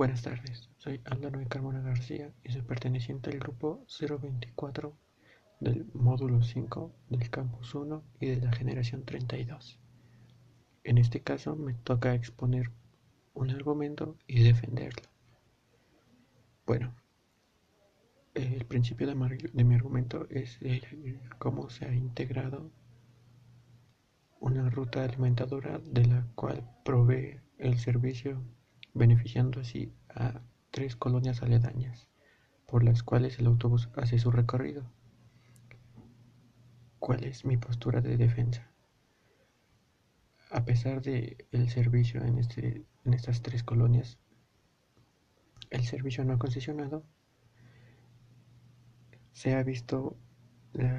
Buenas tardes, soy Aldano Carmona García y soy perteneciente al grupo 024 del módulo 5 del campus 1 y de la generación 32. En este caso me toca exponer un argumento y defenderlo. Bueno, el principio de, mi argumento es cómo se ha integrado una ruta alimentadora de la cual provee el servicio beneficiando así a tres colonias aledañas por las cuales el autobús hace su recorrido. ¿Cuál es mi postura de defensa? A pesar de el servicio en, este, en estas tres colonias, el servicio no concesionado, se ha visto,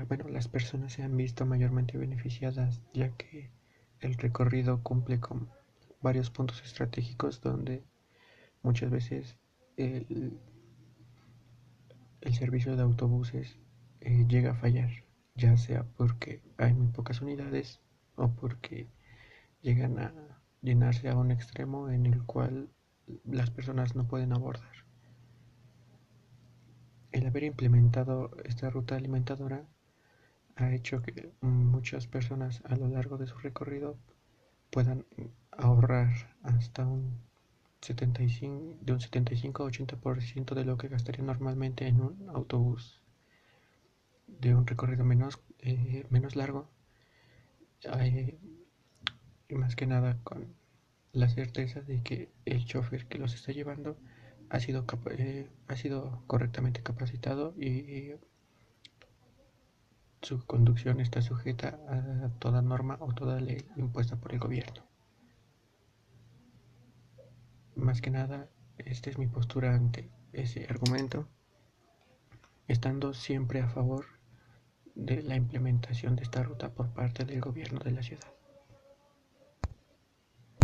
bueno, las personas se han visto mayormente beneficiadas ya que el recorrido cumple con varios puntos estratégicos donde muchas veces el, servicio de autobuses eh, llega a fallar, ya sea porque hay muy pocas unidades o porque llegan a llenarse a un extremo en el cual las personas no pueden abordar. El haber implementado esta ruta alimentadora ha hecho que muchas personas a lo largo de su recorrido puedan hasta un 75, de un 75 a 80% de lo que gastaría normalmente en un autobús de un recorrido menos, eh, menos largo eh, y más que nada con la certeza de que el chofer que los está llevando ha sido, eh, ha sido correctamente capacitado y su conducción está sujeta a toda norma o toda ley impuesta por el gobierno. Más que nada, esta es mi postura ante ese argumento, estando siempre a favor de la implementación de esta ruta por parte del gobierno de la ciudad.